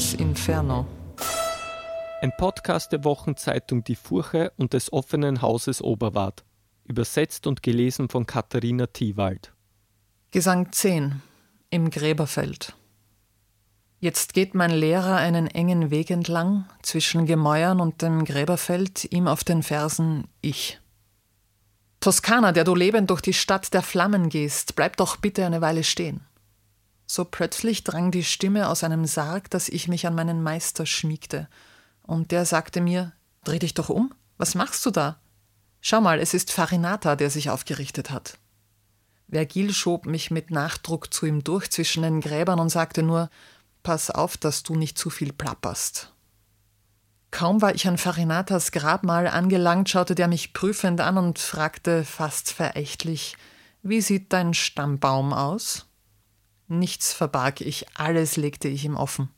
Dantes Inferno. Ein Podcast der Wochenzeitung Die Furche und des offenen Hauses Oberwart. Übersetzt und gelesen von Katharina Thiewald. Gesang 10 im Gräberfeld. Jetzt geht mein Lehrer einen engen Weg entlang zwischen Gemäuern und dem Gräberfeld, ihm auf den Fersen ich. Toskana, der du lebend durch die Stadt der Flammen gehst, bleib doch bitte eine Weile stehen. So plötzlich drang die Stimme aus einem Sarg, dass ich mich an meinen Meister schmiegte, und der sagte mir Dreh dich doch um, was machst du da? Schau mal, es ist Farinata, der sich aufgerichtet hat. Vergil schob mich mit Nachdruck zu ihm durch zwischen den Gräbern und sagte nur Pass auf, dass du nicht zu viel plapperst. Kaum war ich an Farinatas Grabmal angelangt, schaute der mich prüfend an und fragte fast verächtlich Wie sieht dein Stammbaum aus? Nichts verbarg ich, alles legte ich ihm offen.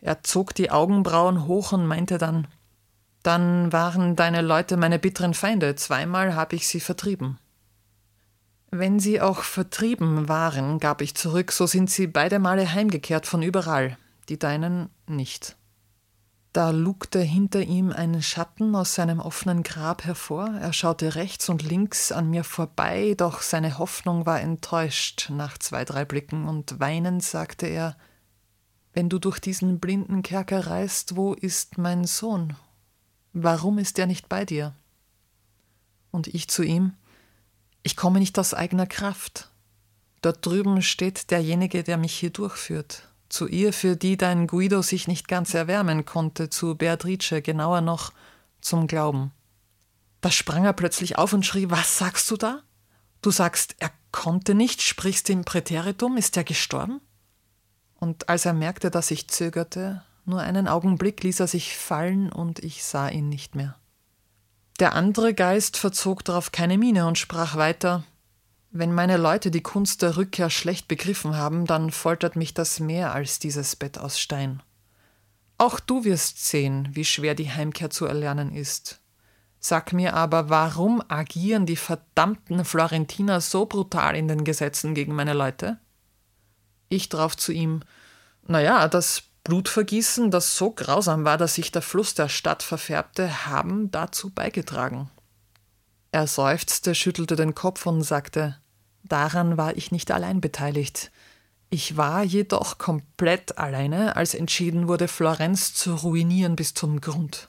Er zog die Augenbrauen hoch und meinte dann Dann waren deine Leute meine bitteren Feinde, zweimal habe ich sie vertrieben. Wenn sie auch vertrieben waren, gab ich zurück, so sind sie beide Male heimgekehrt von überall, die deinen nicht. Da lugte hinter ihm ein Schatten aus seinem offenen Grab hervor, er schaute rechts und links an mir vorbei, doch seine Hoffnung war enttäuscht nach zwei, drei Blicken, und weinend sagte er Wenn du durch diesen blinden Kerker reist, wo ist mein Sohn? Warum ist er nicht bei dir? Und ich zu ihm Ich komme nicht aus eigener Kraft. Dort drüben steht derjenige, der mich hier durchführt zu ihr, für die dein Guido sich nicht ganz erwärmen konnte, zu Beatrice, genauer noch zum Glauben. Da sprang er plötzlich auf und schrie, was sagst du da? Du sagst, er konnte nicht, sprichst im Präteritum, ist er gestorben? Und als er merkte, dass ich zögerte, nur einen Augenblick ließ er sich fallen und ich sah ihn nicht mehr. Der andere Geist verzog darauf keine Miene und sprach weiter wenn meine Leute die Kunst der Rückkehr schlecht begriffen haben, dann foltert mich das mehr als dieses Bett aus Stein. Auch du wirst sehen, wie schwer die Heimkehr zu erlernen ist. Sag mir aber, warum agieren die verdammten Florentiner so brutal in den Gesetzen gegen meine Leute? Ich drauf zu ihm, naja, das Blutvergießen, das so grausam war, dass sich der Fluss der Stadt verfärbte, haben dazu beigetragen. Er seufzte, schüttelte den Kopf und sagte Daran war ich nicht allein beteiligt. Ich war jedoch komplett alleine, als entschieden wurde, Florenz zu ruinieren bis zum Grund.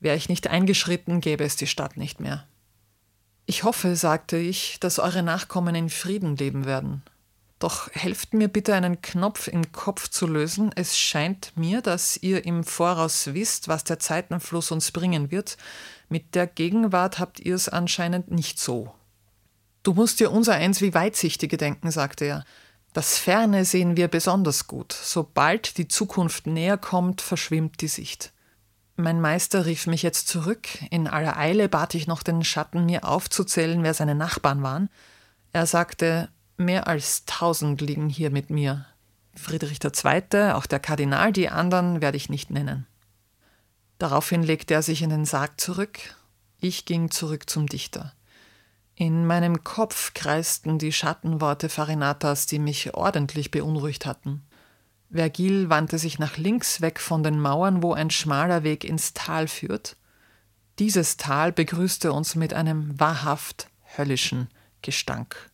Wäre ich nicht eingeschritten, gäbe es die Stadt nicht mehr. Ich hoffe, sagte ich, dass eure Nachkommen in Frieden leben werden. Doch helft mir bitte einen Knopf im Kopf zu lösen. Es scheint mir, dass ihr im Voraus wisst, was der Zeitenfluss uns bringen wird. Mit der Gegenwart habt ihr es anscheinend nicht so. Du musst dir unser eins wie Weitsichtige denken, sagte er. Das Ferne sehen wir besonders gut. Sobald die Zukunft näher kommt, verschwimmt die Sicht. Mein Meister rief mich jetzt zurück. In aller Eile bat ich noch den Schatten, mir aufzuzählen, wer seine Nachbarn waren. Er sagte, Mehr als tausend liegen hier mit mir. Friedrich II., auch der Kardinal, die anderen werde ich nicht nennen. Daraufhin legte er sich in den Sarg zurück. Ich ging zurück zum Dichter. In meinem Kopf kreisten die Schattenworte Farinatas, die mich ordentlich beunruhigt hatten. Vergil wandte sich nach links weg von den Mauern, wo ein schmaler Weg ins Tal führt. Dieses Tal begrüßte uns mit einem wahrhaft höllischen Gestank.